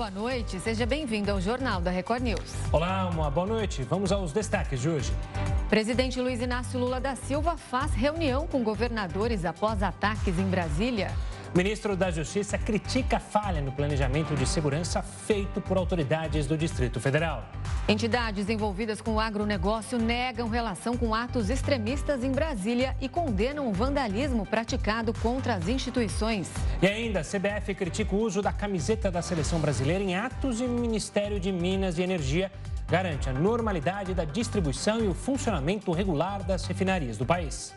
boa noite. Seja bem-vindo ao Jornal da Record News. Olá, uma boa noite. Vamos aos destaques de hoje. Presidente Luiz Inácio Lula da Silva faz reunião com governadores após ataques em Brasília. Ministro da Justiça critica a falha no planejamento de segurança feito por autoridades do Distrito Federal. Entidades envolvidas com o agronegócio negam relação com atos extremistas em Brasília e condenam o vandalismo praticado contra as instituições. E ainda, a CBF critica o uso da camiseta da seleção brasileira em atos e o Ministério de Minas e Energia garante a normalidade da distribuição e o funcionamento regular das refinarias do país.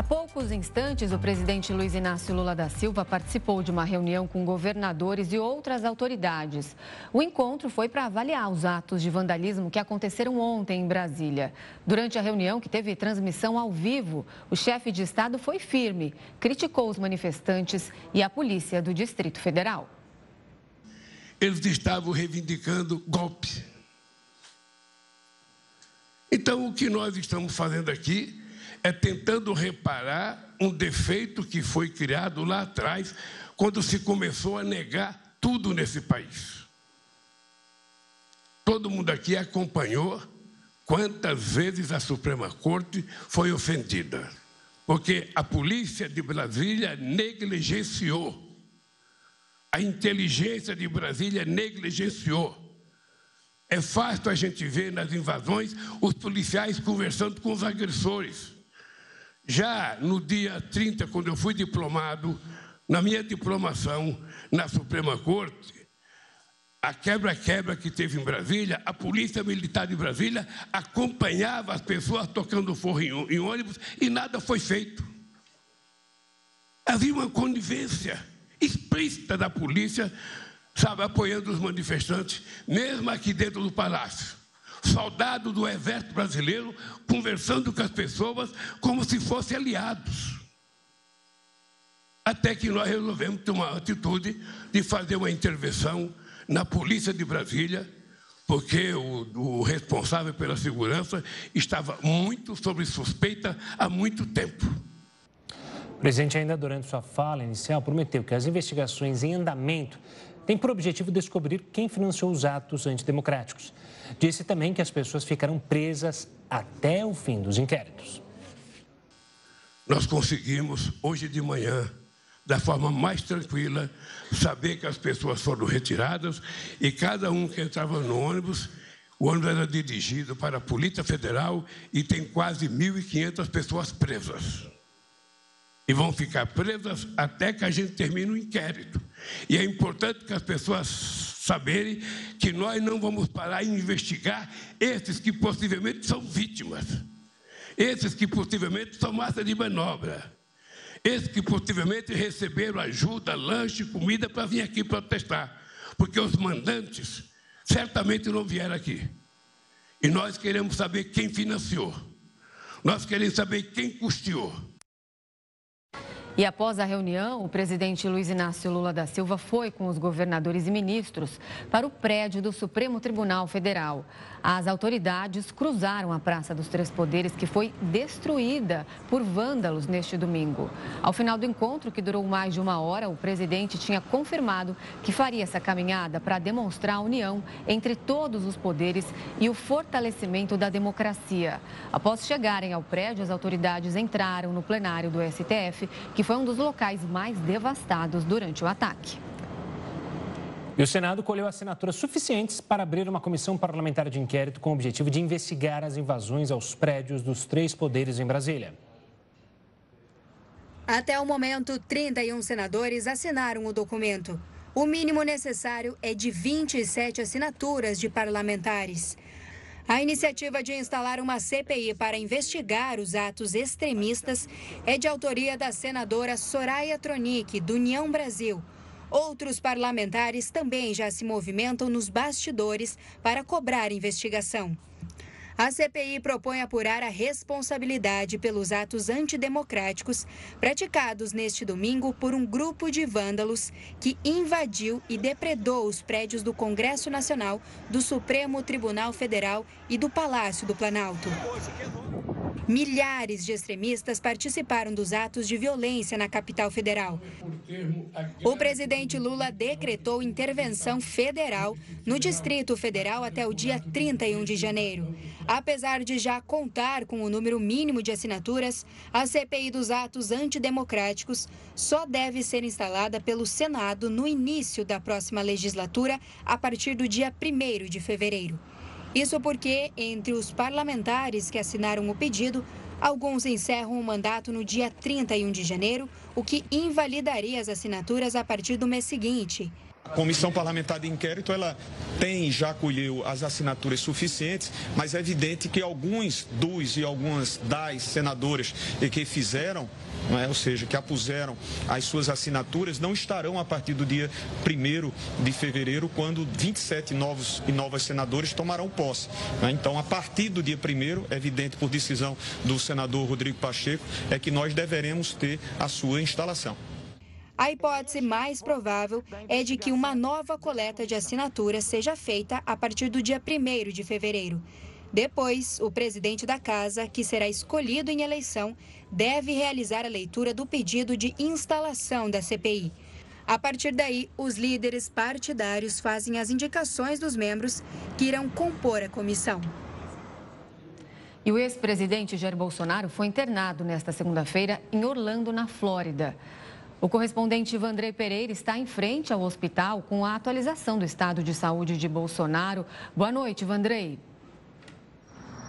Há poucos instantes, o presidente Luiz Inácio Lula da Silva participou de uma reunião com governadores e outras autoridades. O encontro foi para avaliar os atos de vandalismo que aconteceram ontem em Brasília. Durante a reunião, que teve transmissão ao vivo, o chefe de Estado foi firme, criticou os manifestantes e a polícia do Distrito Federal. Eles estavam reivindicando golpe. Então, o que nós estamos fazendo aqui é tentando reparar um defeito que foi criado lá atrás, quando se começou a negar tudo nesse país. Todo mundo aqui acompanhou quantas vezes a Suprema Corte foi ofendida, porque a polícia de Brasília negligenciou, a inteligência de Brasília negligenciou. É fácil a gente ver nas invasões os policiais conversando com os agressores. Já no dia 30, quando eu fui diplomado, na minha diplomação na Suprema Corte, a quebra-quebra que teve em Brasília, a Polícia Militar de Brasília acompanhava as pessoas tocando forro em ônibus e nada foi feito. Havia uma conivência explícita da polícia, sabe, apoiando os manifestantes, mesmo aqui dentro do palácio soldado do exército brasileiro conversando com as pessoas como se fossem aliados. Até que nós resolvemos tomar a atitude de fazer uma intervenção na polícia de Brasília, porque o, o responsável pela segurança estava muito sob suspeita há muito tempo. O presidente, ainda durante sua fala inicial, prometeu que as investigações em andamento têm por objetivo descobrir quem financiou os atos antidemocráticos. Disse também que as pessoas ficarão presas até o fim dos inquéritos. Nós conseguimos, hoje de manhã, da forma mais tranquila, saber que as pessoas foram retiradas e cada um que entrava no ônibus, o ônibus era dirigido para a Polícia Federal e tem quase 1.500 pessoas presas. E vão ficar presas até que a gente termine o inquérito. E é importante que as pessoas saberem que nós não vamos parar em investigar esses que possivelmente são vítimas, esses que possivelmente são massa de manobra, esses que possivelmente receberam ajuda, lanche, comida para vir aqui protestar, porque os mandantes certamente não vieram aqui. E nós queremos saber quem financiou, nós queremos saber quem custeou. E após a reunião, o presidente Luiz Inácio Lula da Silva foi com os governadores e ministros para o prédio do Supremo Tribunal Federal. As autoridades cruzaram a Praça dos Três Poderes, que foi destruída por vândalos neste domingo. Ao final do encontro, que durou mais de uma hora, o presidente tinha confirmado que faria essa caminhada para demonstrar a união entre todos os poderes e o fortalecimento da democracia. Após chegarem ao prédio, as autoridades entraram no plenário do STF, que foi um dos locais mais devastados durante o ataque. E o Senado colheu assinaturas suficientes para abrir uma comissão parlamentar de inquérito com o objetivo de investigar as invasões aos prédios dos três poderes em Brasília. Até o momento, 31 senadores assinaram o documento. O mínimo necessário é de 27 assinaturas de parlamentares. A iniciativa de instalar uma CPI para investigar os atos extremistas é de autoria da senadora Soraya Tronic, do União Brasil. Outros parlamentares também já se movimentam nos bastidores para cobrar investigação. A CPI propõe apurar a responsabilidade pelos atos antidemocráticos praticados neste domingo por um grupo de vândalos que invadiu e depredou os prédios do Congresso Nacional, do Supremo Tribunal Federal e do Palácio do Planalto. Milhares de extremistas participaram dos atos de violência na capital federal. O presidente Lula decretou intervenção federal no Distrito Federal até o dia 31 de janeiro. Apesar de já contar com o número mínimo de assinaturas, a CPI dos atos antidemocráticos só deve ser instalada pelo Senado no início da próxima legislatura, a partir do dia 1 de fevereiro. Isso porque, entre os parlamentares que assinaram o pedido, alguns encerram o mandato no dia 31 de janeiro, o que invalidaria as assinaturas a partir do mês seguinte. Comissão parlamentar de inquérito ela tem já colheu as assinaturas suficientes, mas é evidente que alguns dos e algumas das senadoras que fizeram é? ou seja, que apuseram as suas assinaturas, não estarão a partir do dia 1 de fevereiro, quando 27 novos e novas senadores tomarão posse. É? Então, a partir do dia 1 é evidente por decisão do senador Rodrigo Pacheco, é que nós deveremos ter a sua instalação. A hipótese mais provável é de que uma nova coleta de assinaturas seja feita a partir do dia 1 de fevereiro. Depois, o presidente da casa, que será escolhido em eleição, deve realizar a leitura do pedido de instalação da CPI. A partir daí, os líderes partidários fazem as indicações dos membros que irão compor a comissão. E o ex-presidente Jair Bolsonaro foi internado nesta segunda-feira em Orlando, na Flórida. O correspondente Vandrei Pereira está em frente ao hospital com a atualização do estado de saúde de Bolsonaro. Boa noite, Vandrei.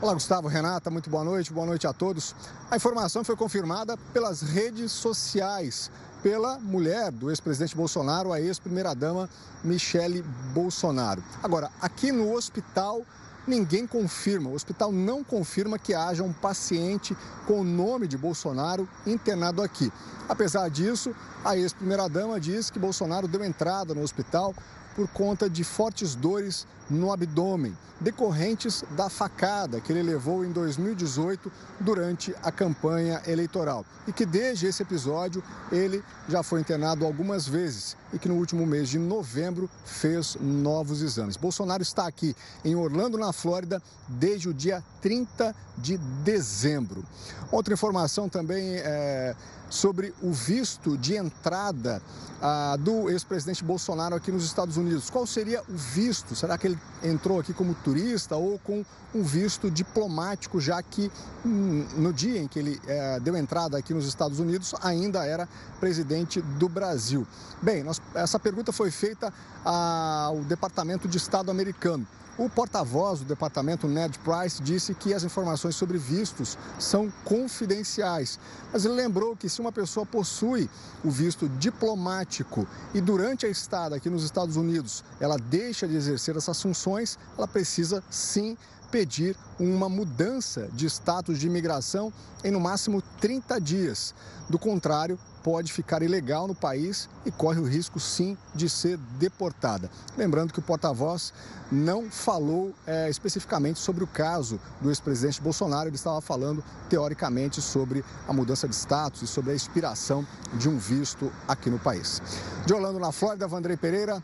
Olá, Gustavo, Renata, muito boa noite, boa noite a todos. A informação foi confirmada pelas redes sociais, pela mulher do ex-presidente Bolsonaro, a ex-primeira-dama Michele Bolsonaro. Agora, aqui no hospital ninguém confirma, o hospital não confirma que haja um paciente com o nome de Bolsonaro internado aqui. Apesar disso, a ex-primeira-dama diz que Bolsonaro deu entrada no hospital por conta de fortes dores no abdômen, decorrentes da facada que ele levou em 2018 durante a campanha eleitoral. E que desde esse episódio ele já foi internado algumas vezes e que no último mês de novembro fez novos exames. Bolsonaro está aqui em Orlando, na Flórida, desde o dia 30 de dezembro. Outra informação também é sobre o visto de entrada ah, do ex-presidente Bolsonaro aqui nos Estados Unidos. Qual seria o visto? Será que ele entrou aqui como turista ou com um visto diplomático, já que hum, no dia em que ele eh, deu entrada aqui nos Estados Unidos ainda era presidente do Brasil? Bem, nós, essa pergunta foi feita ao Departamento de Estado americano. O porta-voz do departamento, Ned Price, disse que as informações sobre vistos são confidenciais. Mas ele lembrou que se uma pessoa possui o visto diplomático e durante a estada aqui nos Estados Unidos ela deixa de exercer essas funções, ela precisa sim pedir uma mudança de status de imigração em no máximo 30 dias. Do contrário, pode ficar ilegal no país e corre o risco, sim, de ser deportada. Lembrando que o porta-voz não falou é, especificamente sobre o caso do ex-presidente Bolsonaro, ele estava falando teoricamente sobre a mudança de status e sobre a expiração de um visto aqui no país. De Orlando, na Flórida, Vandrei Pereira,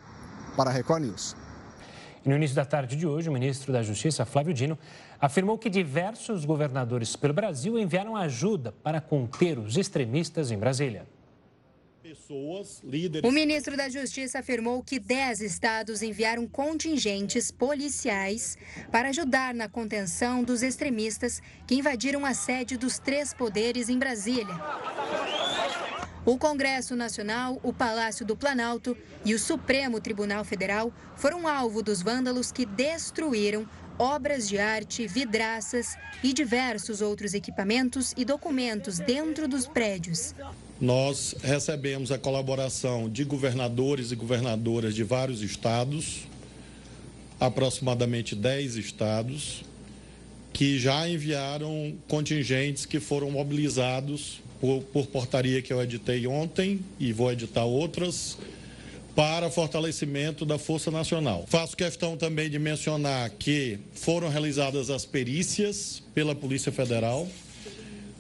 para a Record News. No início da tarde de hoje, o ministro da Justiça, Flávio Dino, afirmou que diversos governadores pelo Brasil enviaram ajuda para conter os extremistas em Brasília. O ministro da Justiça afirmou que 10 estados enviaram contingentes policiais para ajudar na contenção dos extremistas que invadiram a sede dos três poderes em Brasília. O Congresso Nacional, o Palácio do Planalto e o Supremo Tribunal Federal foram alvo dos vândalos que destruíram obras de arte, vidraças e diversos outros equipamentos e documentos dentro dos prédios. Nós recebemos a colaboração de governadores e governadoras de vários estados, aproximadamente 10 estados, que já enviaram contingentes que foram mobilizados por, por portaria que eu editei ontem e vou editar outras para fortalecimento da Força Nacional. Faço questão também de mencionar que foram realizadas as perícias pela Polícia Federal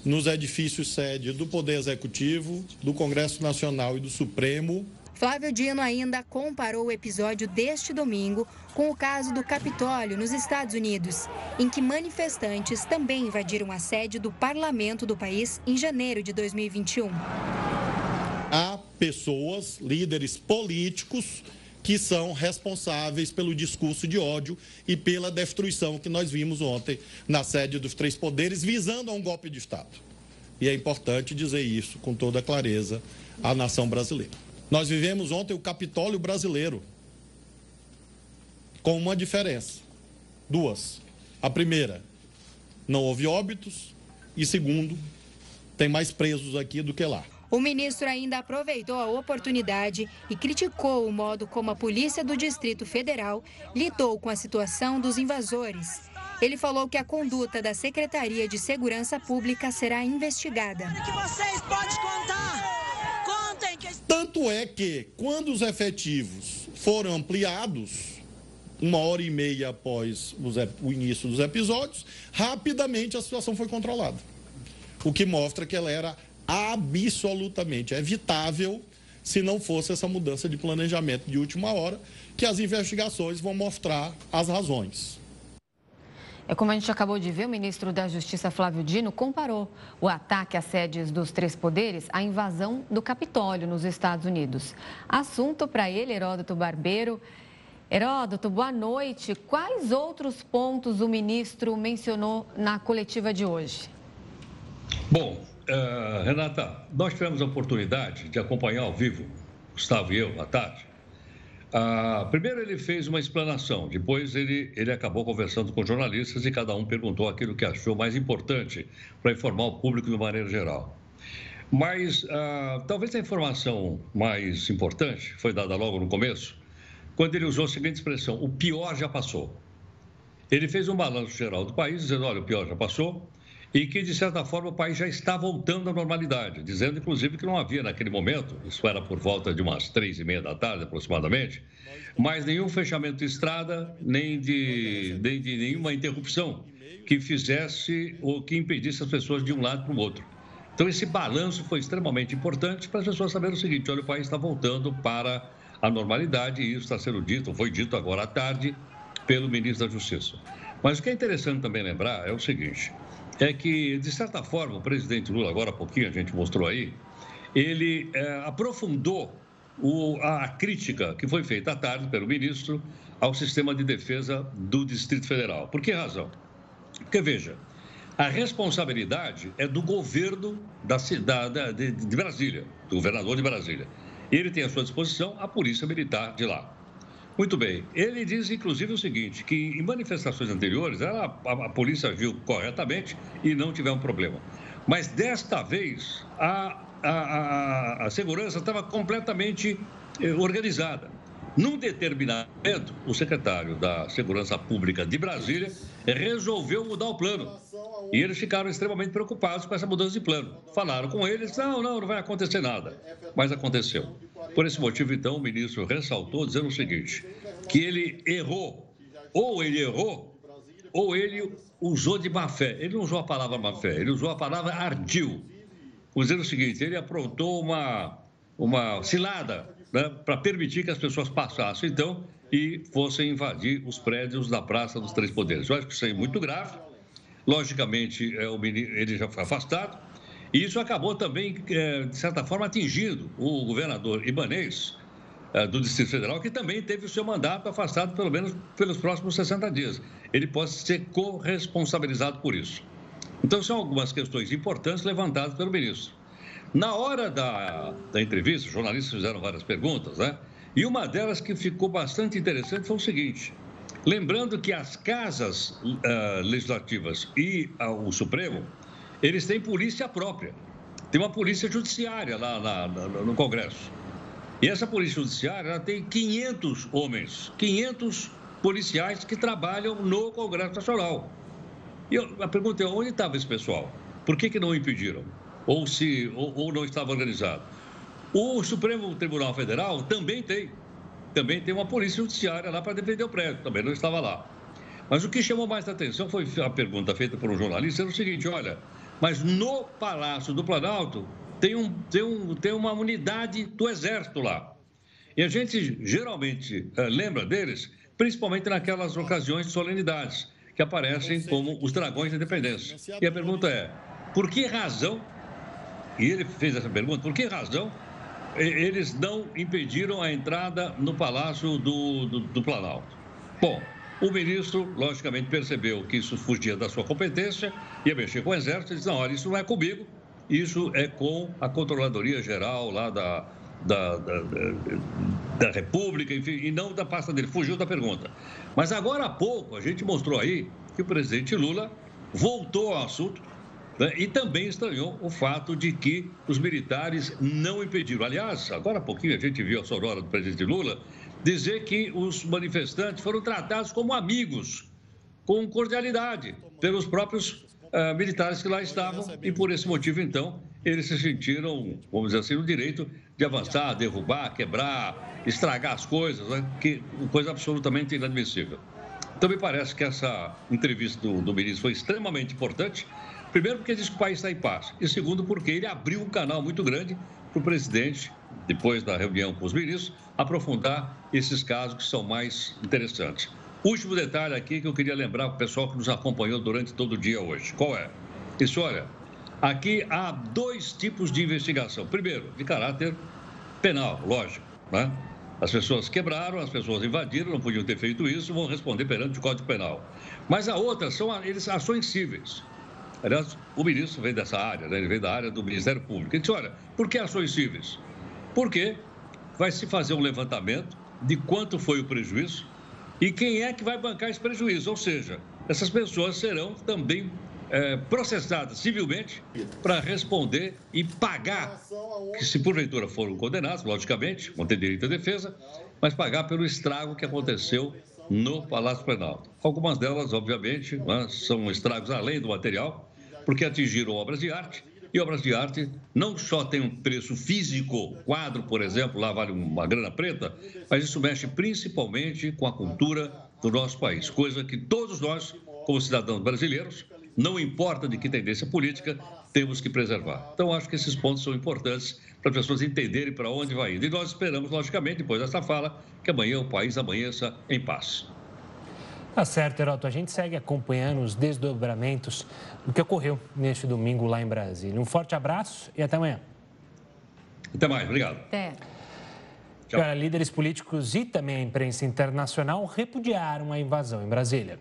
nos edifícios sede do Poder Executivo, do Congresso Nacional e do Supremo. Flávio Dino ainda comparou o episódio deste domingo com o caso do Capitólio nos Estados Unidos, em que manifestantes também invadiram a sede do parlamento do país em janeiro de 2021 há pessoas, líderes políticos, que são responsáveis pelo discurso de ódio e pela destruição que nós vimos ontem na sede dos três poderes, visando a um golpe de Estado. E é importante dizer isso com toda clareza à nação brasileira. Nós vivemos ontem o Capitólio brasileiro, com uma diferença. Duas. A primeira, não houve óbitos. E segundo, tem mais presos aqui do que lá. O ministro ainda aproveitou a oportunidade e criticou o modo como a Polícia do Distrito Federal lidou com a situação dos invasores. Ele falou que a conduta da Secretaria de Segurança Pública será investigada. Que vocês podem contar? Contem que... Tanto é que, quando os efetivos foram ampliados, uma hora e meia após o início dos episódios, rapidamente a situação foi controlada. O que mostra que ela era absolutamente evitável se não fosse essa mudança de planejamento de última hora, que as investigações vão mostrar as razões. É como a gente acabou de ver, o ministro da Justiça Flávio Dino comparou o ataque às sedes dos três poderes à invasão do Capitólio nos Estados Unidos. Assunto para ele, Heródoto Barbeiro. Heródoto, boa noite. Quais outros pontos o ministro mencionou na coletiva de hoje? Bom, Uh, Renata, nós tivemos a oportunidade de acompanhar ao vivo, Gustavo e eu, à tarde. Uh, primeiro ele fez uma explanação, depois ele, ele acabou conversando com jornalistas e cada um perguntou aquilo que achou mais importante para informar o público de maneira geral. Mas uh, talvez a informação mais importante foi dada logo no começo, quando ele usou a seguinte expressão: o pior já passou. Ele fez um balanço geral do país, dizendo: olha, o pior já passou, e que, de certa forma, o país já está voltando à normalidade, dizendo, inclusive, que não havia naquele momento, isso era por volta de umas três e meia da tarde aproximadamente, mais nenhum fechamento de estrada, nem de, nem de nenhuma interrupção que fizesse ou que impedisse as pessoas de um lado para o outro. Então, esse balanço foi extremamente importante para as pessoas saberem o seguinte: olha, o país está voltando para a normalidade e isso está sendo dito, foi dito agora à tarde pelo ministro da Justiça. Mas o que é interessante também lembrar é o seguinte: é que, de certa forma, o presidente Lula, agora há pouquinho a gente mostrou aí, ele é, aprofundou o, a crítica que foi feita à tarde pelo ministro ao sistema de defesa do Distrito Federal. Por que razão? Porque, veja, a responsabilidade é do governo da cidade de, de Brasília, do governador de Brasília. Ele tem à sua disposição a polícia militar de lá. Muito bem. Ele diz, inclusive, o seguinte, que em manifestações anteriores a, a, a polícia agiu corretamente e não tiveram problema. Mas desta vez a, a, a segurança estava completamente eh, organizada. Num determinado momento, o secretário da Segurança Pública de Brasília resolveu mudar o plano. E eles ficaram extremamente preocupados com essa mudança de plano. Falaram com eles: não, não, não vai acontecer nada. Mas aconteceu. Por esse motivo, então, o ministro ressaltou, dizendo o seguinte: que ele errou. Ou ele errou, ou ele usou de má fé. Ele não usou a palavra má fé, ele usou a palavra ardil. Dizendo o seguinte: ele aprontou uma, uma cilada né, para permitir que as pessoas passassem, então, e fossem invadir os prédios da Praça dos Três Poderes. Eu acho que isso é muito grave. Logicamente, é, o menino, ele já foi afastado. E isso acabou também, é, de certa forma, atingindo o governador Ibanês, é, do Distrito Federal, que também teve o seu mandato afastado, pelo menos pelos próximos 60 dias. Ele pode ser corresponsabilizado por isso. Então, são algumas questões importantes levantadas pelo ministro. Na hora da, da entrevista, os jornalistas fizeram várias perguntas, né? E uma delas que ficou bastante interessante foi o seguinte: lembrando que as casas uh, legislativas e uh, o Supremo, eles têm polícia própria. Tem uma polícia judiciária lá, no Congresso. E essa polícia judiciária tem 500 homens, 500 policiais que trabalham no Congresso Nacional. E eu, a pergunta é: onde estava esse pessoal? Por que, que não impediram? ou, se, ou, ou não estava organizado. O Supremo Tribunal Federal também tem também tem uma polícia judiciária lá para defender o prédio, também não estava lá. Mas o que chamou mais atenção foi a pergunta feita por um jornalista, era o seguinte, olha, mas no Palácio do Planalto tem, um, tem, um, tem uma unidade do Exército lá. E a gente geralmente uh, lembra deles, principalmente naquelas ocasiões de solenidades, que aparecem como os dragões da independência. E a pergunta é, por que razão, e ele fez essa pergunta, por que razão eles não impediram a entrada no Palácio do, do, do Planalto? Bom, o ministro, logicamente, percebeu que isso fugia da sua competência, ia mexer com o Exército e disse: não, olha, isso não é comigo, isso é com a Controladoria Geral lá da, da, da, da, República, enfim, e não da pasta dele. Fugiu da pergunta. Mas agora há pouco a gente mostrou aí que o presidente Lula voltou ao assunto e também estranhou o fato de que os militares não impediram. Aliás, agora há pouquinho a gente viu a sonora do presidente Lula dizer que os manifestantes foram tratados como amigos, com cordialidade, pelos próprios uh, militares que lá estavam e por esse motivo, então, eles se sentiram, vamos dizer assim, no direito de avançar, derrubar, quebrar, estragar as coisas, né? que coisa absolutamente inadmissível. Então, me parece que essa entrevista do, do ministro foi extremamente importante. Primeiro, porque diz que o país está em paz. E segundo, porque ele abriu um canal muito grande para o presidente, depois da reunião com os ministros, aprofundar esses casos que são mais interessantes. Último detalhe aqui que eu queria lembrar para o pessoal que nos acompanhou durante todo o dia hoje. Qual é? Isso, olha, aqui há dois tipos de investigação. Primeiro, de caráter penal, lógico, né? As pessoas quebraram, as pessoas invadiram, não podiam ter feito isso, vão responder perante o Código Penal. Mas a outra são eles, ações cíveis. Aliás, o ministro vem dessa área, né? ele vem da área do Ministério Público. Ele disse, olha, por que ações cíveis? Porque vai se fazer um levantamento de quanto foi o prejuízo e quem é que vai bancar esse prejuízo. Ou seja, essas pessoas serão também é, processadas civilmente para responder e pagar, que se porventura foram condenados, logicamente, vão ter direito à defesa, mas pagar pelo estrago que aconteceu no Palácio Penal. Algumas delas, obviamente, né, são estragos além do material, porque atingiram obras de arte e obras de arte não só têm um preço físico, quadro, por exemplo, lá vale uma grana preta, mas isso mexe principalmente com a cultura do nosso país, coisa que todos nós, como cidadãos brasileiros, não importa de que tendência política, temos que preservar. Então, acho que esses pontos são importantes para as pessoas entenderem para onde vai indo. E nós esperamos, logicamente, depois dessa fala, que amanhã o país amanheça em paz. Tá certo, Heroto. A gente segue acompanhando os desdobramentos do que ocorreu neste domingo lá em Brasília. Um forte abraço e até amanhã. Até mais, obrigado. Até. Tchau. líderes políticos e também a imprensa internacional repudiaram a invasão em Brasília.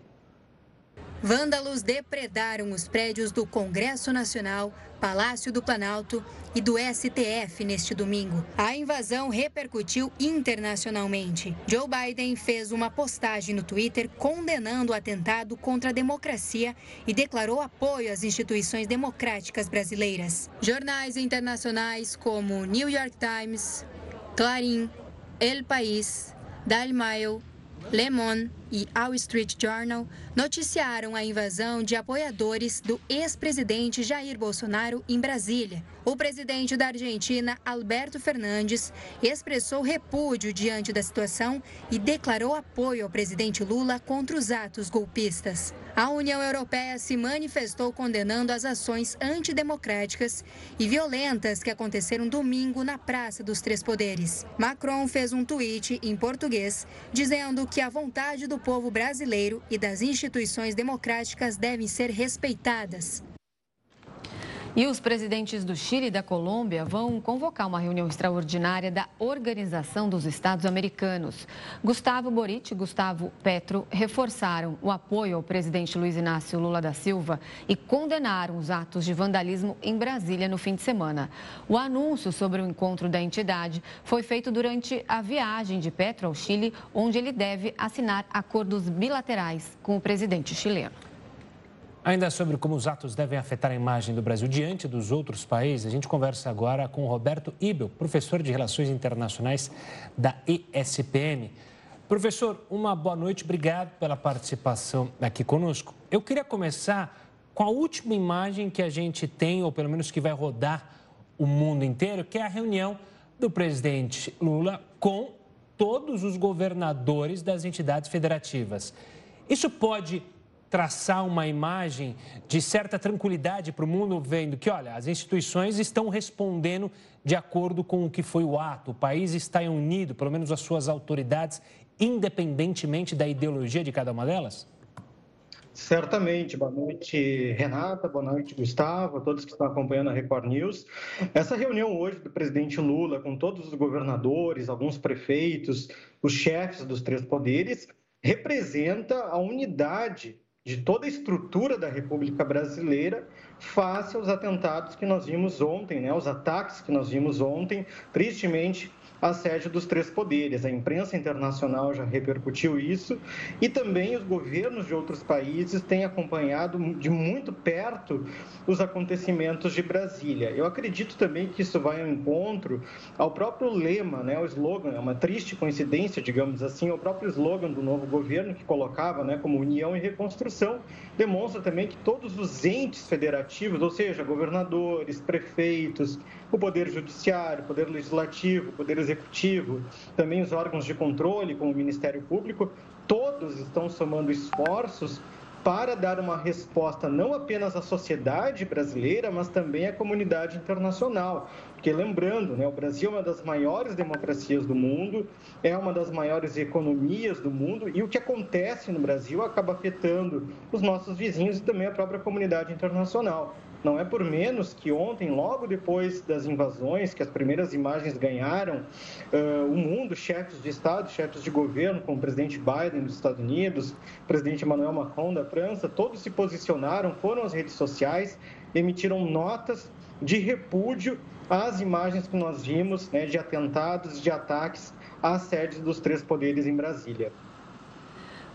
Vândalos depredaram os prédios do Congresso Nacional, Palácio do Planalto e do STF neste domingo. A invasão repercutiu internacionalmente. Joe Biden fez uma postagem no Twitter condenando o atentado contra a democracia e declarou apoio às instituições democráticas brasileiras. Jornais internacionais como New York Times, Clarín, El País, Daily Mail, Le Monde e Wall Street Journal noticiaram a invasão de apoiadores do ex-presidente Jair Bolsonaro em Brasília. O presidente da Argentina, Alberto Fernandes, expressou repúdio diante da situação e declarou apoio ao presidente Lula contra os atos golpistas. A União Europeia se manifestou condenando as ações antidemocráticas e violentas que aconteceram domingo na Praça dos Três Poderes. Macron fez um tweet em português dizendo que a vontade do povo brasileiro e das instituições democráticas devem ser respeitadas. E os presidentes do Chile e da Colômbia vão convocar uma reunião extraordinária da Organização dos Estados Americanos. Gustavo Boric e Gustavo Petro reforçaram o apoio ao presidente Luiz Inácio Lula da Silva e condenaram os atos de vandalismo em Brasília no fim de semana. O anúncio sobre o encontro da entidade foi feito durante a viagem de Petro ao Chile, onde ele deve assinar acordos bilaterais com o presidente chileno. Ainda sobre como os atos devem afetar a imagem do Brasil diante dos outros países, a gente conversa agora com Roberto Ibel, professor de Relações Internacionais da ESPM. Professor, uma boa noite, obrigado pela participação aqui conosco. Eu queria começar com a última imagem que a gente tem, ou pelo menos que vai rodar o mundo inteiro, que é a reunião do presidente Lula com todos os governadores das entidades federativas. Isso pode traçar uma imagem de certa tranquilidade para o mundo, vendo que, olha, as instituições estão respondendo de acordo com o que foi o ato, o país está unido, pelo menos as suas autoridades, independentemente da ideologia de cada uma delas? Certamente. Boa noite, Renata. Boa noite, Gustavo, a todos que estão acompanhando a Record News. Essa reunião hoje do presidente Lula com todos os governadores, alguns prefeitos, os chefes dos três poderes, representa a unidade de toda a estrutura da República Brasileira face aos atentados que nós vimos ontem, né, os ataques que nós vimos ontem, tristemente a sede dos três poderes. A imprensa internacional já repercutiu isso e também os governos de outros países têm acompanhado de muito perto os acontecimentos de Brasília. Eu acredito também que isso vai ao encontro ao próprio lema, né, o slogan, é uma triste coincidência, digamos assim, o próprio slogan do novo governo que colocava né, como união e reconstrução, demonstra também que todos os entes federativos, ou seja, governadores, prefeitos, o Poder Judiciário, o Poder Legislativo, o Poder Executivo, também os órgãos de controle, como o Ministério Público, todos estão somando esforços para dar uma resposta não apenas à sociedade brasileira, mas também à comunidade internacional. Porque lembrando, né, o Brasil é uma das maiores democracias do mundo, é uma das maiores economias do mundo, e o que acontece no Brasil acaba afetando os nossos vizinhos e também a própria comunidade internacional. Não é por menos que ontem, logo depois das invasões, que as primeiras imagens ganharam uh, o mundo, chefes de Estado, chefes de governo, como o presidente Biden dos Estados Unidos, o presidente Emmanuel Macron da França, todos se posicionaram, foram às redes sociais, emitiram notas de repúdio às imagens que nós vimos né, de atentados, de ataques às sedes dos três poderes em Brasília.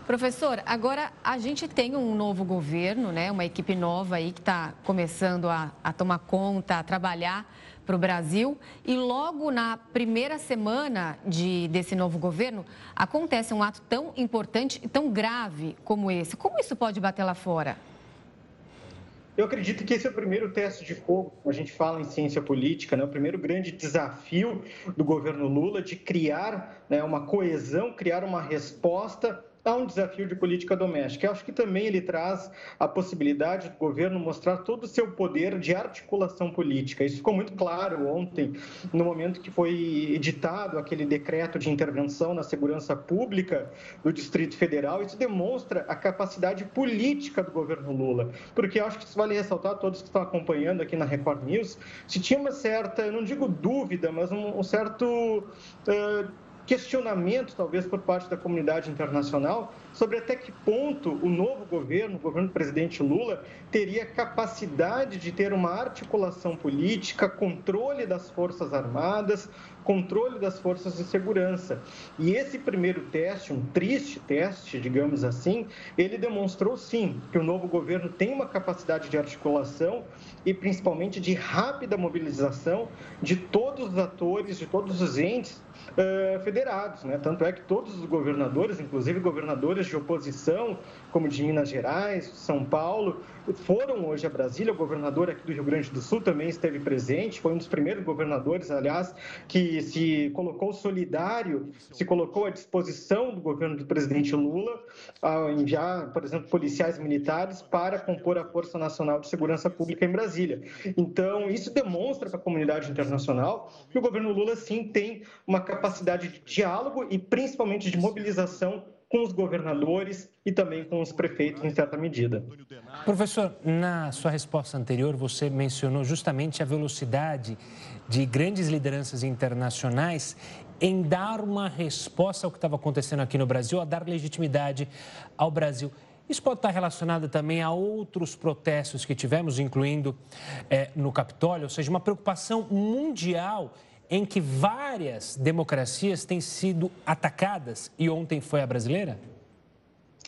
Professor, agora a gente tem um novo governo, né? uma equipe nova aí que está começando a, a tomar conta, a trabalhar para o Brasil. E logo na primeira semana de, desse novo governo, acontece um ato tão importante e tão grave como esse. Como isso pode bater lá fora? Eu acredito que esse é o primeiro teste de fogo, a gente fala em ciência política, né? o primeiro grande desafio do governo Lula de criar né, uma coesão, criar uma resposta há um desafio de política doméstica. Eu acho que também ele traz a possibilidade do governo mostrar todo o seu poder de articulação política. Isso ficou muito claro ontem, no momento que foi editado aquele decreto de intervenção na segurança pública do Distrito Federal. Isso demonstra a capacidade política do governo Lula. Porque eu acho que isso vale ressaltar a todos que estão acompanhando aqui na Record News, se tinha uma certa, não digo dúvida, mas um, um certo. Uh, questionamento, talvez, por parte da comunidade internacional sobre até que ponto o novo governo, o governo do presidente Lula, teria capacidade de ter uma articulação política, controle das Forças Armadas, controle das forças de segurança. E esse primeiro teste, um triste teste, digamos assim, ele demonstrou sim que o novo governo tem uma capacidade de articulação e principalmente de rápida mobilização de todos os atores, de todos os entes federados. Né? Tanto é que todos os governadores, inclusive governadores de oposição, como de Minas Gerais, São Paulo, foram hoje a Brasília. O governador aqui do Rio Grande do Sul também esteve presente, foi um dos primeiros governadores, aliás, que se colocou solidário, se colocou à disposição do governo do presidente Lula, ao enviar, por exemplo, policiais militares para compor a Força Nacional de Segurança Pública em Brasília. Então, isso demonstra para a comunidade internacional que o governo Lula, sim, tem uma capacidade de diálogo e principalmente de mobilização com os governadores e também com os prefeitos, em certa medida. Professor, na sua resposta anterior, você mencionou justamente a velocidade de grandes lideranças internacionais em dar uma resposta ao que estava acontecendo aqui no Brasil, a dar legitimidade ao Brasil. Isso pode estar relacionado também a outros protestos que tivemos, incluindo é, no Capitólio, ou seja, uma preocupação mundial em que várias democracias têm sido atacadas e ontem foi a brasileira?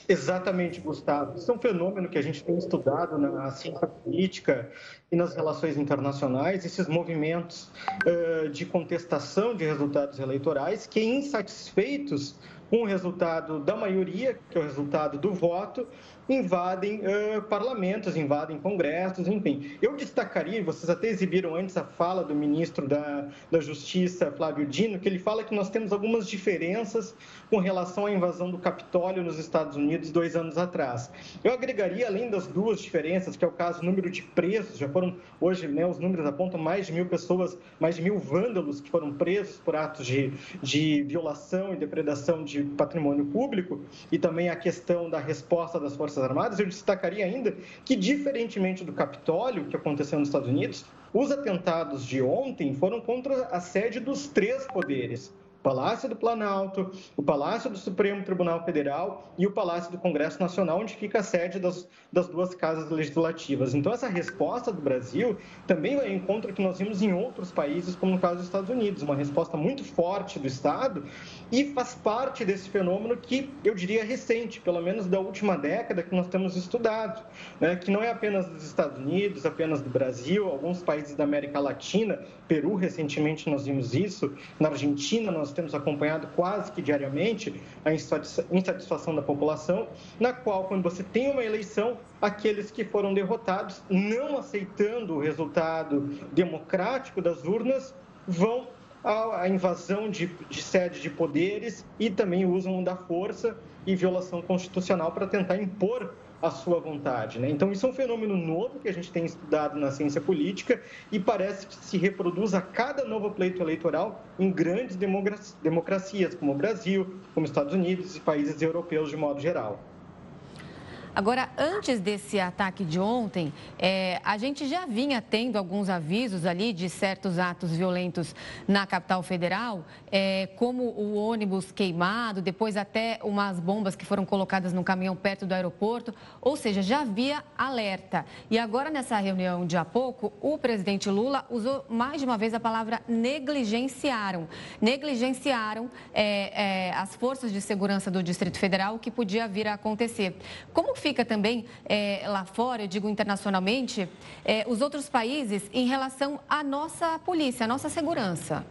Exatamente, Gustavo. Isso é um fenômeno que a gente tem estudado na ciência política e nas relações internacionais, esses movimentos uh, de contestação de resultados eleitorais que, insatisfeitos com o resultado da maioria, que é o resultado do voto, invadem uh, parlamentos, invadem congressos, enfim. Eu destacaria, vocês até exibiram antes a fala do ministro da, da Justiça, Flávio Dino, que ele fala que nós temos algumas diferenças com relação à invasão do Capitólio nos Estados Unidos dois anos atrás. Eu agregaria, além das duas diferenças, que é o caso do número de presos, já foram, hoje, né, os números apontam mais de mil pessoas, mais de mil vândalos que foram presos por atos de, de violação e depredação de patrimônio público, e também a questão da resposta das Forças Armadas, eu destacaria ainda que, diferentemente do Capitólio, que aconteceu nos Estados Unidos, os atentados de ontem foram contra a sede dos três poderes Palácio do Planalto, o Palácio do Supremo Tribunal Federal e o Palácio do Congresso Nacional, onde fica a sede das, das duas casas legislativas. Então, essa resposta do Brasil também em encontro que nós vimos em outros países, como no caso dos Estados Unidos, uma resposta muito forte do Estado e faz parte desse fenômeno que eu diria recente, pelo menos da última década que nós temos estudado, né? que não é apenas dos Estados Unidos, apenas do Brasil, alguns países da América Latina, Peru recentemente nós vimos isso, na Argentina nós temos acompanhado quase que diariamente a insatisfação da população, na qual, quando você tem uma eleição, aqueles que foram derrotados, não aceitando o resultado democrático das urnas, vão à invasão de, de sede de poderes e também usam da força e violação constitucional para tentar impor a sua vontade. Né? Então, isso é um fenômeno novo que a gente tem estudado na ciência política e parece que se reproduz a cada novo pleito eleitoral em grandes democracias, como o Brasil, como Estados Unidos e países europeus de modo geral. Agora, antes desse ataque de ontem, é, a gente já vinha tendo alguns avisos ali de certos atos violentos na capital federal, é, como o ônibus queimado, depois até umas bombas que foram colocadas no caminhão perto do aeroporto. Ou seja, já havia alerta. E agora, nessa reunião de há pouco, o presidente Lula usou mais de uma vez a palavra negligenciaram. Negligenciaram é, é as forças de segurança do Distrito Federal, o que podia vir a acontecer. Como fica também é, lá fora, eu digo internacionalmente, é, os outros países em relação à nossa polícia, à nossa segurança?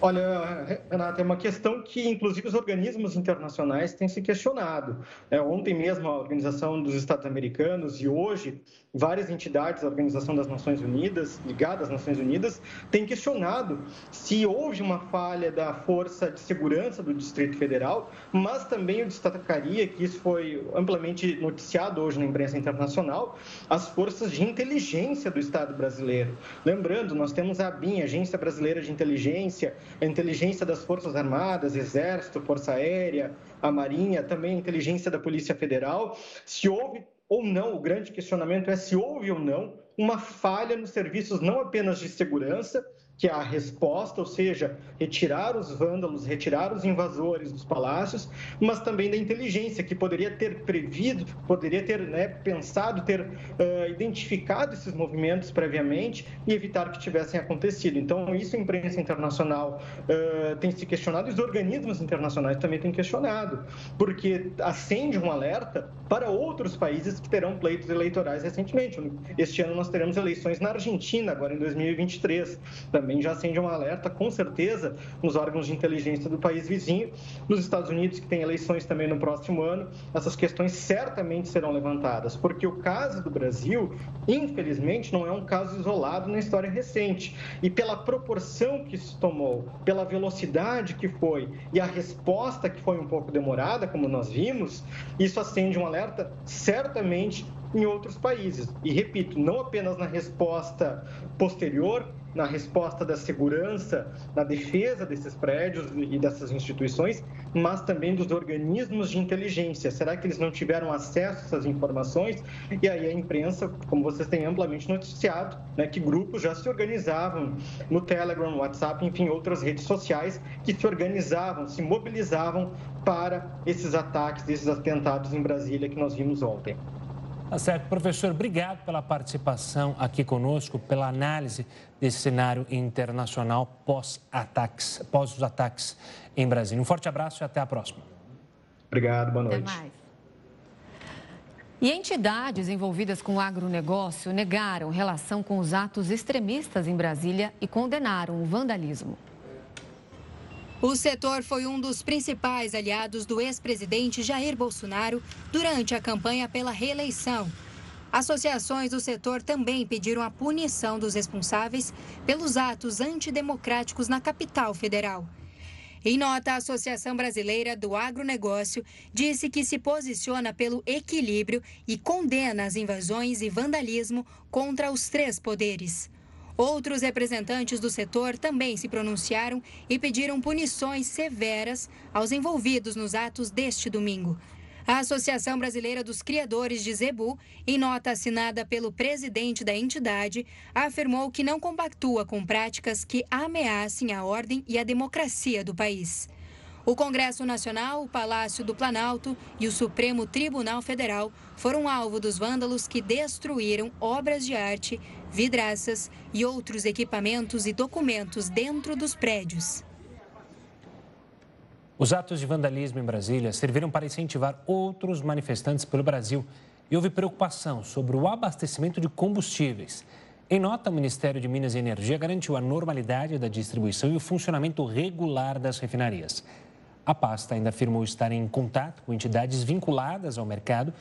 Olha, Renata, é uma questão que, inclusive, os organismos internacionais têm se questionado. É, ontem mesmo, a Organização dos Estados Americanos e hoje várias entidades da Organização das Nações Unidas, ligadas às Nações Unidas, têm questionado se houve uma falha da Força de Segurança do Distrito Federal, mas também eu destacaria que isso foi amplamente noticiado hoje na imprensa internacional, as forças de inteligência do Estado brasileiro. Lembrando, nós temos a ABIN, Agência Brasileira de Inteligência, a inteligência das Forças Armadas, Exército, Força Aérea, a Marinha, também a inteligência da Polícia Federal. Se houve ou não, o grande questionamento é se houve ou não uma falha nos serviços não apenas de segurança, que é a resposta, ou seja, retirar os vândalos, retirar os invasores dos palácios, mas também da inteligência, que poderia ter previsto, poderia ter né, pensado, ter uh, identificado esses movimentos previamente e evitar que tivessem acontecido. Então, isso a imprensa internacional uh, tem se questionado e os organismos internacionais também têm questionado, porque acende um alerta para outros países que terão pleitos eleitorais recentemente. Este ano nós teremos eleições na Argentina, agora em 2023. Também também já acende um alerta, com certeza, nos órgãos de inteligência do país vizinho. Nos Estados Unidos, que tem eleições também no próximo ano, essas questões certamente serão levantadas, porque o caso do Brasil, infelizmente, não é um caso isolado na história recente. E pela proporção que isso tomou, pela velocidade que foi e a resposta que foi um pouco demorada, como nós vimos, isso acende um alerta certamente em outros países. E repito, não apenas na resposta posterior, na resposta da segurança, na defesa desses prédios e dessas instituições, mas também dos organismos de inteligência. Será que eles não tiveram acesso a essas informações? E aí a imprensa, como vocês têm amplamente noticiado, né, que grupos já se organizavam no Telegram, no WhatsApp, enfim, outras redes sociais que se organizavam, se mobilizavam para esses ataques, esses atentados em Brasília que nós vimos ontem. Tá certo. Professor, obrigado pela participação aqui conosco, pela análise desse cenário internacional pós-ataques, pós os ataques em Brasília. Um forte abraço e até a próxima. Obrigado, boa noite. Até mais. E entidades envolvidas com o agronegócio negaram relação com os atos extremistas em Brasília e condenaram o vandalismo. O setor foi um dos principais aliados do ex-presidente Jair Bolsonaro durante a campanha pela reeleição. Associações do setor também pediram a punição dos responsáveis pelos atos antidemocráticos na capital federal. Em nota, a Associação Brasileira do Agronegócio disse que se posiciona pelo equilíbrio e condena as invasões e vandalismo contra os três poderes. Outros representantes do setor também se pronunciaram e pediram punições severas aos envolvidos nos atos deste domingo. A Associação Brasileira dos Criadores de Zebu, em nota assinada pelo presidente da entidade, afirmou que não compactua com práticas que ameacem a ordem e a democracia do país. O Congresso Nacional, o Palácio do Planalto e o Supremo Tribunal Federal foram alvo dos vândalos que destruíram obras de arte, vidraças e outros equipamentos e documentos dentro dos prédios. Os atos de vandalismo em Brasília serviram para incentivar outros manifestantes pelo Brasil e houve preocupação sobre o abastecimento de combustíveis. Em nota, o Ministério de Minas e Energia garantiu a normalidade da distribuição e o funcionamento regular das refinarias. A pasta ainda afirmou estar em contato com entidades vinculadas ao mercado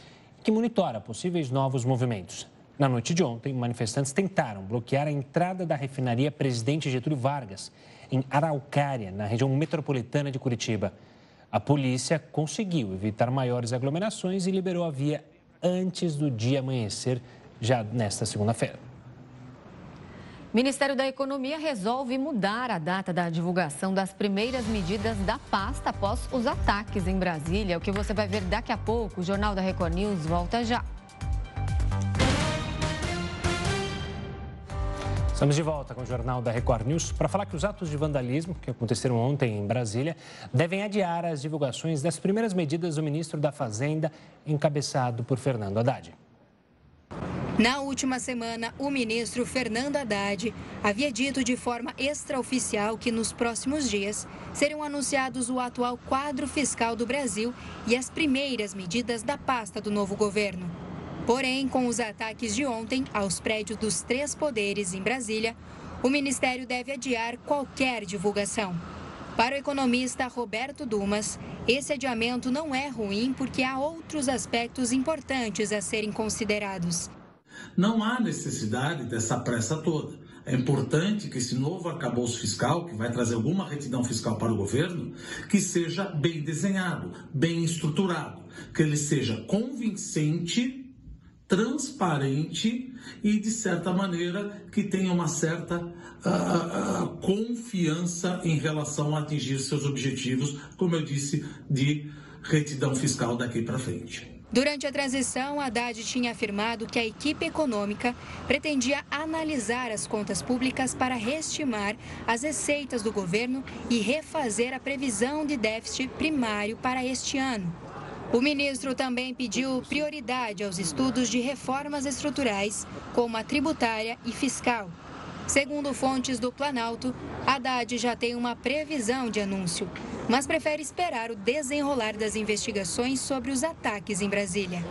que monitora possíveis novos movimentos. Na noite de ontem, manifestantes tentaram bloquear a entrada da refinaria Presidente Getúlio Vargas, em Araucária, na região metropolitana de Curitiba. A polícia conseguiu evitar maiores aglomerações e liberou a via antes do dia amanhecer, já nesta segunda-feira. Ministério da Economia resolve mudar a data da divulgação das primeiras medidas da pasta após os ataques em Brasília. O que você vai ver daqui a pouco. O Jornal da Record News volta já. Estamos de volta com o Jornal da Record News para falar que os atos de vandalismo que aconteceram ontem em Brasília devem adiar as divulgações das primeiras medidas do ministro da Fazenda, encabeçado por Fernando Haddad. Na última semana, o ministro Fernando Haddad havia dito de forma extraoficial que nos próximos dias serão anunciados o atual quadro fiscal do Brasil e as primeiras medidas da pasta do novo governo. Porém, com os ataques de ontem aos prédios dos três poderes em Brasília, o ministério deve adiar qualquer divulgação. Para o economista Roberto Dumas, esse adiamento não é ruim porque há outros aspectos importantes a serem considerados. Não há necessidade dessa pressa toda. É importante que esse novo arcabouço fiscal, que vai trazer alguma retidão fiscal para o governo, que seja bem desenhado, bem estruturado, que ele seja convincente, transparente e, de certa maneira, que tenha uma certa uh, uh, confiança em relação a atingir seus objetivos, como eu disse, de retidão fiscal daqui para frente. Durante a transição, Haddad tinha afirmado que a equipe econômica pretendia analisar as contas públicas para reestimar as receitas do governo e refazer a previsão de déficit primário para este ano. O ministro também pediu prioridade aos estudos de reformas estruturais, como a tributária e fiscal. Segundo fontes do Planalto, Haddad já tem uma previsão de anúncio, mas prefere esperar o desenrolar das investigações sobre os ataques em Brasília.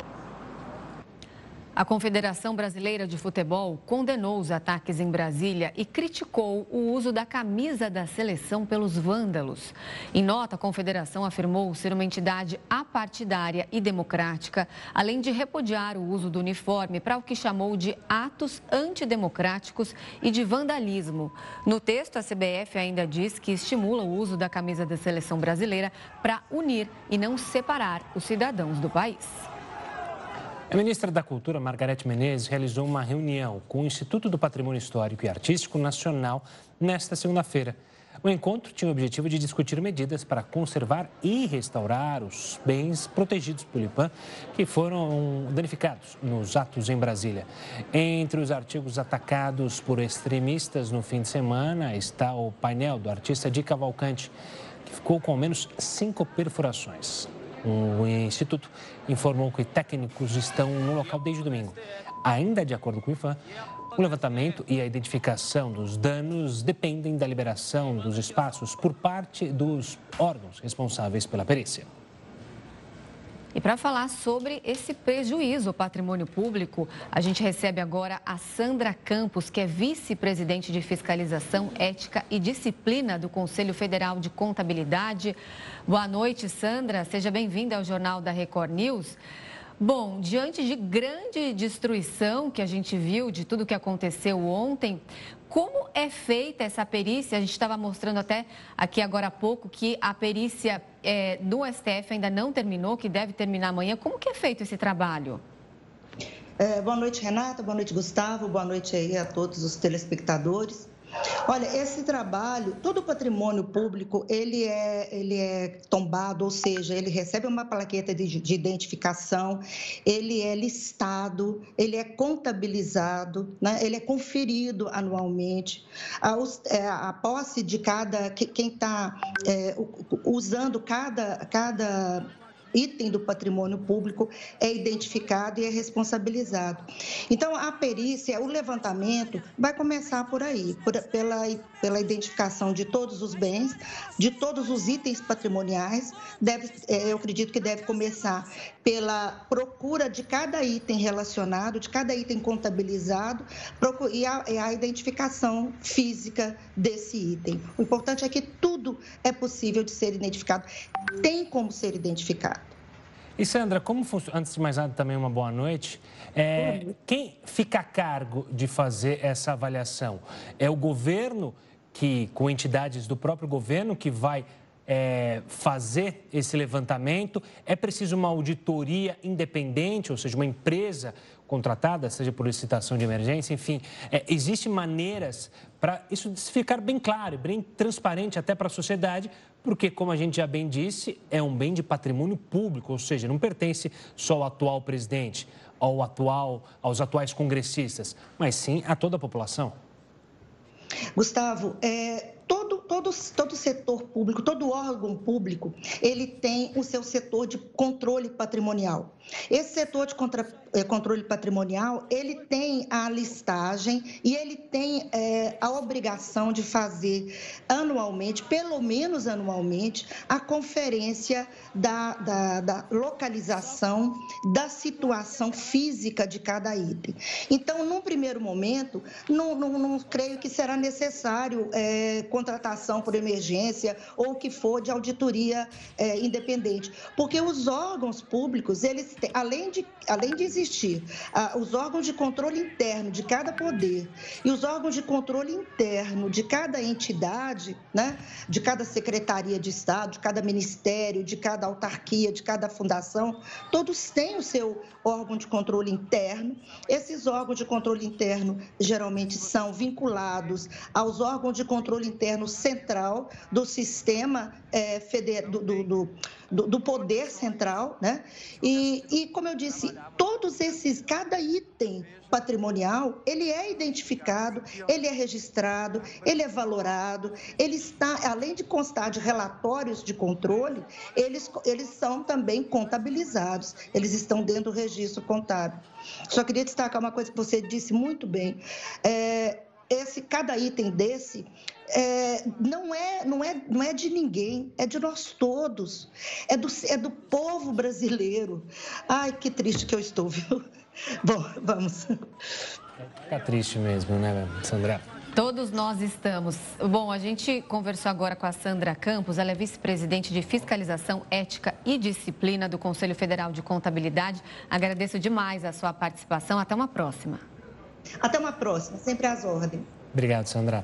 A Confederação Brasileira de Futebol condenou os ataques em Brasília e criticou o uso da camisa da seleção pelos vândalos. Em nota, a Confederação afirmou ser uma entidade apartidária e democrática, além de repudiar o uso do uniforme para o que chamou de atos antidemocráticos e de vandalismo. No texto, a CBF ainda diz que estimula o uso da camisa da seleção brasileira para unir e não separar os cidadãos do país. A ministra da Cultura, Margarete Menezes, realizou uma reunião com o Instituto do Patrimônio Histórico e Artístico Nacional nesta segunda-feira. O encontro tinha o objetivo de discutir medidas para conservar e restaurar os bens protegidos pelo IPAM que foram danificados nos atos em Brasília. Entre os artigos atacados por extremistas no fim de semana está o painel do artista Di Cavalcante, que ficou com ao menos cinco perfurações. O Instituto informou que técnicos estão no local desde domingo. Ainda de acordo com o IFAM, o levantamento e a identificação dos danos dependem da liberação dos espaços por parte dos órgãos responsáveis pela perícia. E para falar sobre esse prejuízo ao patrimônio público, a gente recebe agora a Sandra Campos, que é vice-presidente de Fiscalização, Ética e Disciplina do Conselho Federal de Contabilidade. Boa noite, Sandra. Seja bem-vinda ao Jornal da Record News. Bom, diante de grande destruição que a gente viu de tudo que aconteceu ontem, como é feita essa perícia? A gente estava mostrando até aqui agora há pouco que a perícia é, do STF ainda não terminou, que deve terminar amanhã. Como que é feito esse trabalho? É, boa noite, Renata. Boa noite, Gustavo. Boa noite aí a todos os telespectadores. Olha, esse trabalho, todo o patrimônio público, ele é, ele é tombado, ou seja, ele recebe uma plaqueta de, de identificação, ele é listado, ele é contabilizado, né? ele é conferido anualmente. A, é, a posse de cada, quem está é, usando cada, cada item do patrimônio público é identificado e é responsabilizado. Então, a perícia, o levantamento, vai começar por aí, por, pela, pela identificação de todos os bens, de todos os itens patrimoniais. Deve, é, eu acredito que deve começar pela procura de cada item relacionado, de cada item contabilizado e a, a identificação física desse item. O importante é que tudo é possível de ser identificado, tem como ser identificado. E Sandra, como funciona? Antes de mais nada, também uma boa noite. É, quem fica a cargo de fazer essa avaliação? É o governo que, com entidades do próprio governo, que vai é, fazer esse levantamento? É preciso uma auditoria independente, ou seja, uma empresa contratada, seja por licitação de emergência, enfim, é, existem maneiras para isso ficar bem claro, bem transparente até para a sociedade, porque, como a gente já bem disse, é um bem de patrimônio público, ou seja, não pertence só ao atual presidente, ao atual, aos atuais congressistas, mas sim a toda a população. Gustavo, é, todo, todo, todo setor público, todo órgão público, ele tem o seu setor de controle patrimonial. Esse setor de contra, controle patrimonial, ele tem a listagem e ele tem é, a obrigação de fazer anualmente, pelo menos anualmente, a conferência da, da, da localização, da situação física de cada item. Então, num primeiro momento, não, não, não creio que será necessário é, contratação por emergência ou o que for de auditoria é, independente, porque os órgãos públicos, eles além de, além de existir os órgãos de controle interno de cada poder e os órgãos de controle interno de cada entidade, né, de cada secretaria de Estado, de cada ministério, de cada autarquia, de cada fundação, todos têm o seu órgão de controle interno. Esses órgãos de controle interno geralmente são vinculados aos órgãos de controle interno central do sistema é, feder... do, do, do, do, poder central, né? E, e, como eu disse, todos esses, cada item patrimonial, ele é identificado, ele é registrado, ele é valorado, ele está, além de constar de relatórios de controle, eles, eles são também contabilizados, eles estão dentro do registro contábil. Só queria destacar uma coisa que você disse muito bem. É, esse cada item desse é, não, é, não, é, não é de ninguém, é de nós todos, é do, é do povo brasileiro. Ai, que triste que eu estou, viu? Bom, vamos. Fica triste mesmo, né, Sandra? Todos nós estamos. Bom, a gente conversou agora com a Sandra Campos, ela é vice-presidente de Fiscalização, Ética e Disciplina do Conselho Federal de Contabilidade. Agradeço demais a sua participação. Até uma próxima. Até uma próxima, sempre às ordens. Obrigado, Sandra.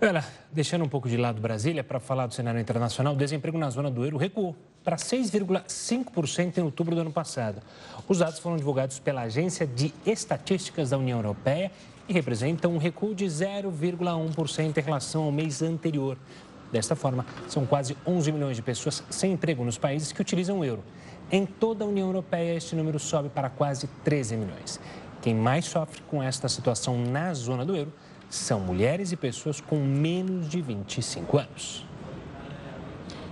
Olha, deixando um pouco de lado Brasília, para falar do cenário internacional, o desemprego na zona do euro recuou para 6,5% em outubro do ano passado. Os dados foram divulgados pela Agência de Estatísticas da União Europeia e representam um recuo de 0,1% em relação ao mês anterior. Desta forma, são quase 11 milhões de pessoas sem emprego nos países que utilizam o euro. Em toda a União Europeia, este número sobe para quase 13 milhões. Quem mais sofre com esta situação na zona do euro são mulheres e pessoas com menos de 25 anos.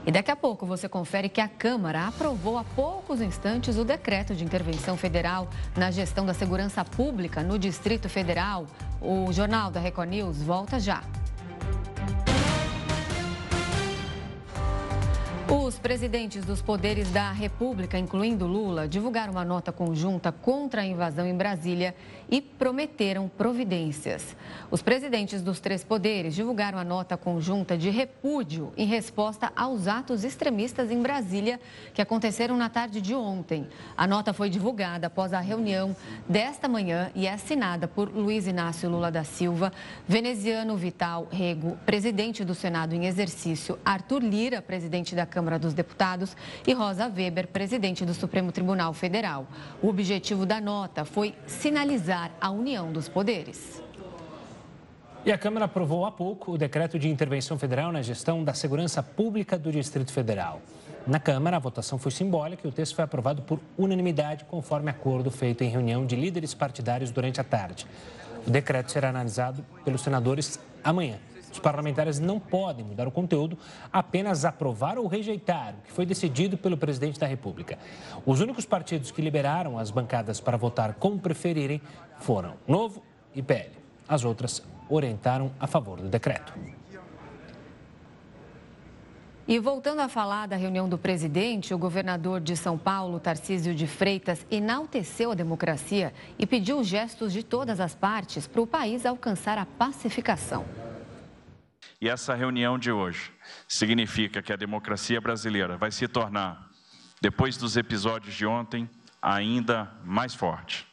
E daqui a pouco você confere que a Câmara aprovou há poucos instantes o decreto de intervenção federal na gestão da segurança pública no Distrito Federal. O Jornal da Record News volta já. Os presidentes dos poderes da República, incluindo Lula, divulgaram uma nota conjunta contra a invasão em Brasília e prometeram providências. Os presidentes dos três poderes divulgaram a nota conjunta de repúdio em resposta aos atos extremistas em Brasília que aconteceram na tarde de ontem. A nota foi divulgada após a reunião desta manhã e é assinada por Luiz Inácio Lula da Silva, veneziano Vital Rego, presidente do Senado em exercício, Arthur Lira, presidente da Câmara dos Deputados, e Rosa Weber, presidente do Supremo Tribunal Federal. O objetivo da nota foi sinalizar a união dos poderes. E a Câmara aprovou há pouco o decreto de intervenção federal na gestão da segurança pública do Distrito Federal. Na Câmara, a votação foi simbólica e o texto foi aprovado por unanimidade, conforme acordo feito em reunião de líderes partidários durante a tarde. O decreto será analisado pelos senadores amanhã. Os parlamentares não podem mudar o conteúdo, apenas aprovar ou rejeitar o que foi decidido pelo presidente da República. Os únicos partidos que liberaram as bancadas para votar como preferirem foram Novo e PL. As outras orientaram a favor do decreto. E voltando a falar da reunião do presidente, o governador de São Paulo, Tarcísio de Freitas, enalteceu a democracia e pediu gestos de todas as partes para o país alcançar a pacificação. E essa reunião de hoje significa que a democracia brasileira vai se tornar, depois dos episódios de ontem, ainda mais forte.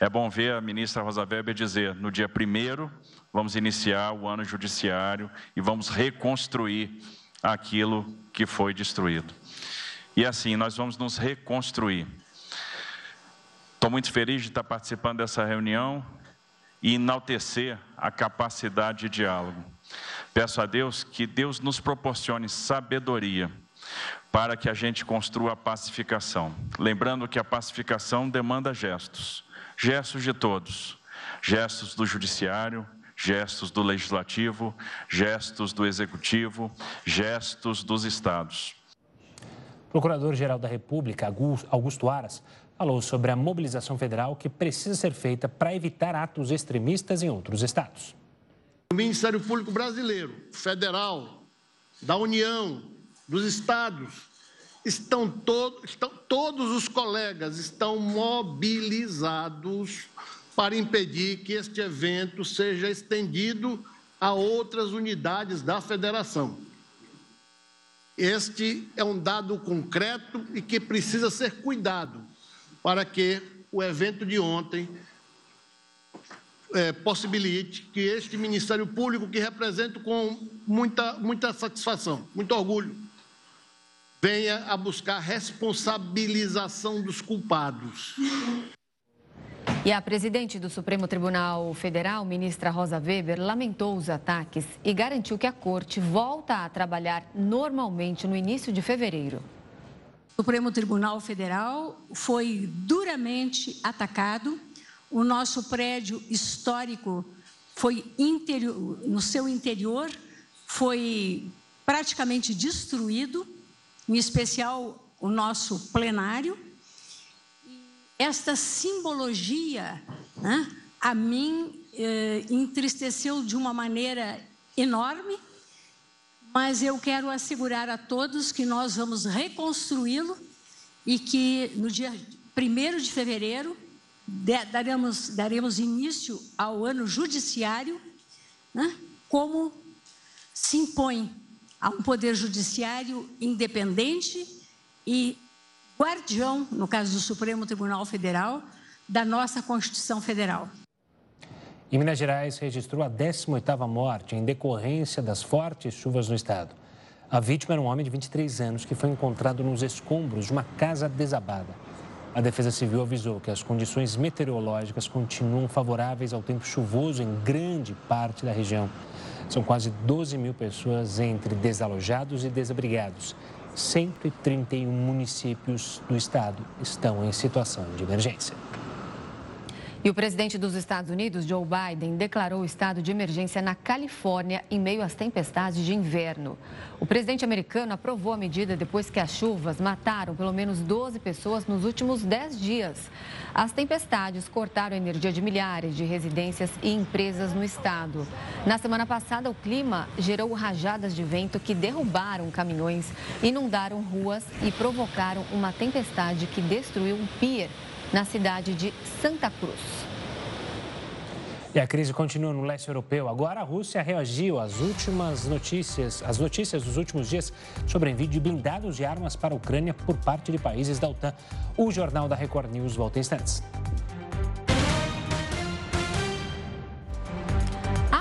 É bom ver a ministra Rosa Weber dizer: no dia primeiro, vamos iniciar o ano judiciário e vamos reconstruir aquilo que foi destruído. E assim, nós vamos nos reconstruir. Estou muito feliz de estar participando dessa reunião e enaltecer a capacidade de diálogo. Peço a Deus que Deus nos proporcione sabedoria para que a gente construa a pacificação. Lembrando que a pacificação demanda gestos, gestos de todos, gestos do judiciário, gestos do legislativo, gestos do executivo, gestos dos estados. Procurador-Geral da República, Augusto Aras, falou sobre a mobilização federal que precisa ser feita para evitar atos extremistas em outros estados. O Ministério Público Brasileiro, federal, da União, dos estados, estão, to estão todos os colegas estão mobilizados para impedir que este evento seja estendido a outras unidades da federação. Este é um dado concreto e que precisa ser cuidado para que o evento de ontem é, possibilite que este Ministério Público, que represento com muita, muita satisfação, muito orgulho, venha a buscar responsabilização dos culpados. E a presidente do Supremo Tribunal Federal, ministra Rosa Weber, lamentou os ataques e garantiu que a corte volta a trabalhar normalmente no início de fevereiro. O Supremo Tribunal Federal foi duramente atacado o nosso prédio histórico foi interior, no seu interior foi praticamente destruído, em especial o nosso plenário. Esta simbologia, né, a mim, eh, entristeceu de uma maneira enorme, mas eu quero assegurar a todos que nós vamos reconstruí-lo e que no dia 1 de fevereiro daremos, daremos início ao ano judiciário, né, como se impõe a um poder judiciário independente e guardião, no caso do Supremo Tribunal Federal, da nossa Constituição Federal. Em Minas Gerais, registrou a 18ª morte em decorrência das fortes chuvas no estado. A vítima era um homem de 23 anos que foi encontrado nos escombros de uma casa desabada. A Defesa Civil avisou que as condições meteorológicas continuam favoráveis ao tempo chuvoso em grande parte da região. São quase 12 mil pessoas entre desalojados e desabrigados. 131 municípios do estado estão em situação de emergência. E o presidente dos Estados Unidos, Joe Biden, declarou o estado de emergência na Califórnia em meio às tempestades de inverno. O presidente americano aprovou a medida depois que as chuvas mataram pelo menos 12 pessoas nos últimos 10 dias. As tempestades cortaram a energia de milhares de residências e empresas no estado. Na semana passada, o clima gerou rajadas de vento que derrubaram caminhões, inundaram ruas e provocaram uma tempestade que destruiu um pier na cidade de Santa Cruz. E a crise continua no leste europeu. Agora a Rússia reagiu às últimas notícias, às notícias dos últimos dias sobre envio de blindados e armas para a Ucrânia por parte de países da OTAN. O Jornal da Record News volta instantes.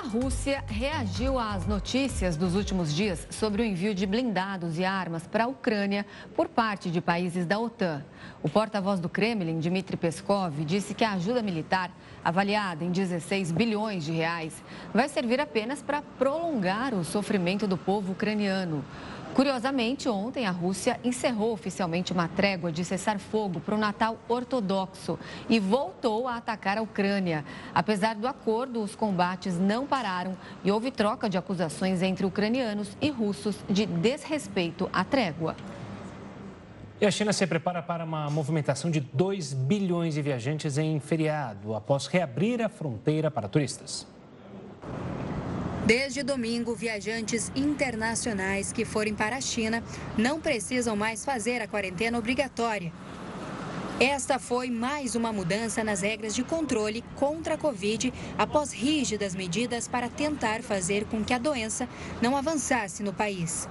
Rússia reagiu às notícias dos últimos dias sobre o envio de blindados e armas para a Ucrânia por parte de países da OTAN. O porta-voz do Kremlin, Dmitry Peskov, disse que a ajuda militar, avaliada em 16 bilhões de reais, vai servir apenas para prolongar o sofrimento do povo ucraniano. Curiosamente, ontem a Rússia encerrou oficialmente uma trégua de cessar-fogo para o Natal ortodoxo e voltou a atacar a Ucrânia. Apesar do acordo, os combates não pararam e houve troca de acusações entre ucranianos e russos de desrespeito à trégua. E a China se prepara para uma movimentação de 2 bilhões de viajantes em feriado, após reabrir a fronteira para turistas. Desde domingo, viajantes internacionais que forem para a China não precisam mais fazer a quarentena obrigatória. Esta foi mais uma mudança nas regras de controle contra a Covid após rígidas medidas para tentar fazer com que a doença não avançasse no país.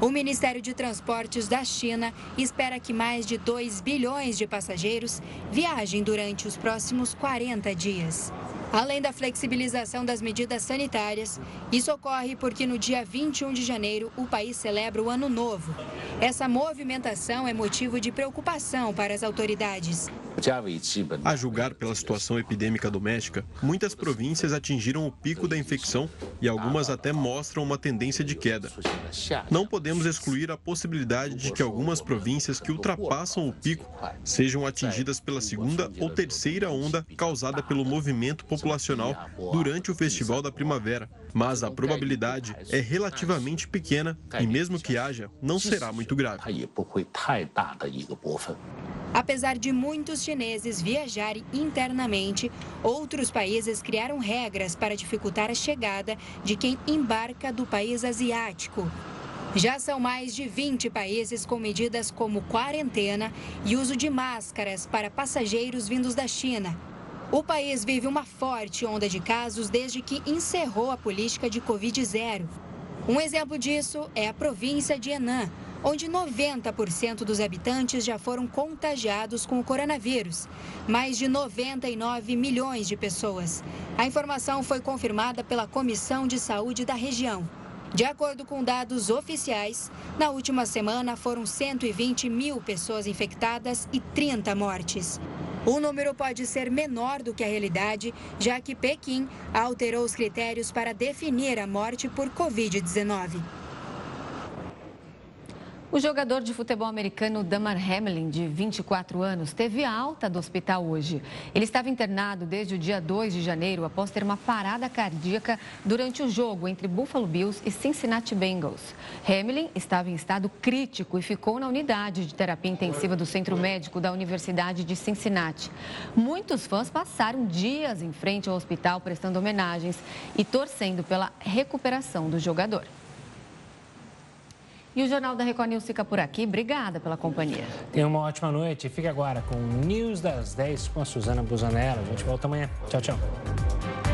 O Ministério de Transportes da China espera que mais de 2 bilhões de passageiros viajem durante os próximos 40 dias. Além da flexibilização das medidas sanitárias, isso ocorre porque no dia 21 de janeiro o país celebra o Ano Novo. Essa movimentação é motivo de preocupação para as autoridades. A julgar pela situação epidêmica doméstica, muitas províncias atingiram o pico da infecção e algumas até mostram uma tendência de queda. Não podemos excluir a possibilidade de que algumas províncias que ultrapassam o pico sejam atingidas pela segunda ou terceira onda causada pelo movimento populacional durante o Festival da Primavera. Mas a probabilidade é relativamente pequena e, mesmo que haja, não será muito grave. Apesar de muitos chineses viajarem internamente, outros países criaram regras para dificultar a chegada de quem embarca do país asiático. Já são mais de 20 países com medidas como quarentena e uso de máscaras para passageiros vindos da China. O país vive uma forte onda de casos desde que encerrou a política de Covid-0. Um exemplo disso é a província de Henan, onde 90% dos habitantes já foram contagiados com o coronavírus. Mais de 99 milhões de pessoas. A informação foi confirmada pela Comissão de Saúde da região. De acordo com dados oficiais, na última semana foram 120 mil pessoas infectadas e 30 mortes. O número pode ser menor do que a realidade, já que Pequim alterou os critérios para definir a morte por Covid-19. O jogador de futebol americano Damar Hamlin, de 24 anos, teve alta do hospital hoje. Ele estava internado desde o dia 2 de janeiro após ter uma parada cardíaca durante o jogo entre Buffalo Bills e Cincinnati Bengals. Hamlin estava em estado crítico e ficou na unidade de terapia intensiva do Centro Médico da Universidade de Cincinnati. Muitos fãs passaram dias em frente ao hospital prestando homenagens e torcendo pela recuperação do jogador. E o Jornal da Record News fica por aqui. Obrigada pela companhia. Tenha uma ótima noite. Fique agora com o News das 10 com a Suzana Busanella. A gente volta amanhã. Tchau, tchau.